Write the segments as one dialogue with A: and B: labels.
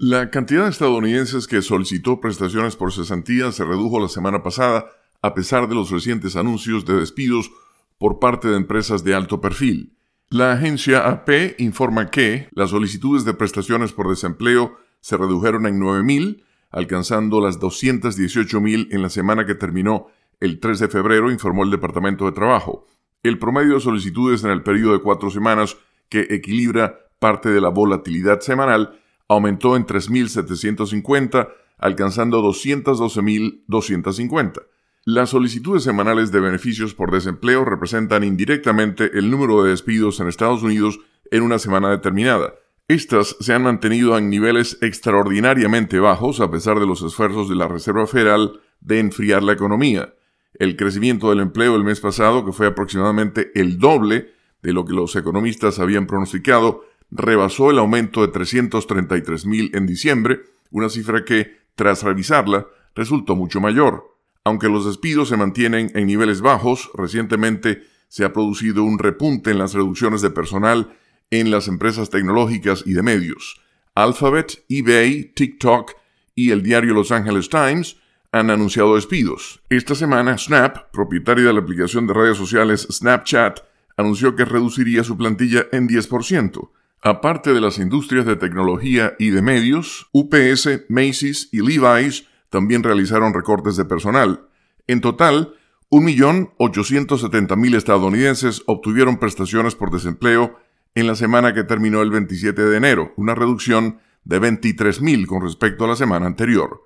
A: La cantidad de estadounidenses que solicitó prestaciones por cesantía se redujo la semana pasada a pesar de los recientes anuncios de despidos por parte de empresas de alto perfil. La agencia AP informa que las solicitudes de prestaciones por desempleo se redujeron en 9.000, alcanzando las 218.000 en la semana que terminó el 3 de febrero, informó el Departamento de Trabajo. El promedio de solicitudes en el periodo de cuatro semanas, que equilibra parte de la volatilidad semanal, aumentó en 3.750, alcanzando 212.250. Las solicitudes semanales de beneficios por desempleo representan indirectamente el número de despidos en Estados Unidos en una semana determinada. Estas se han mantenido en niveles extraordinariamente bajos a pesar de los esfuerzos de la Reserva Federal de enfriar la economía. El crecimiento del empleo el mes pasado, que fue aproximadamente el doble de lo que los economistas habían pronosticado, rebasó el aumento de 333 mil en diciembre, una cifra que, tras revisarla, resultó mucho mayor. Aunque los despidos se mantienen en niveles bajos, recientemente se ha producido un repunte en las reducciones de personal en las empresas tecnológicas y de medios. Alphabet, eBay, TikTok y el diario Los Angeles Times han anunciado despidos. Esta semana, Snap, propietaria de la aplicación de redes sociales Snapchat, anunció que reduciría su plantilla en 10%. Aparte de las industrias de tecnología y de medios, UPS, Macy's y Levi's también realizaron recortes de personal. En total, 1.870.000 estadounidenses obtuvieron prestaciones por desempleo en la semana que terminó el 27 de enero, una reducción de 23.000 con respecto a la semana anterior.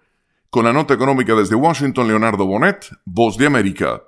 A: Con la nota económica desde Washington, Leonardo Bonet, Voz de América.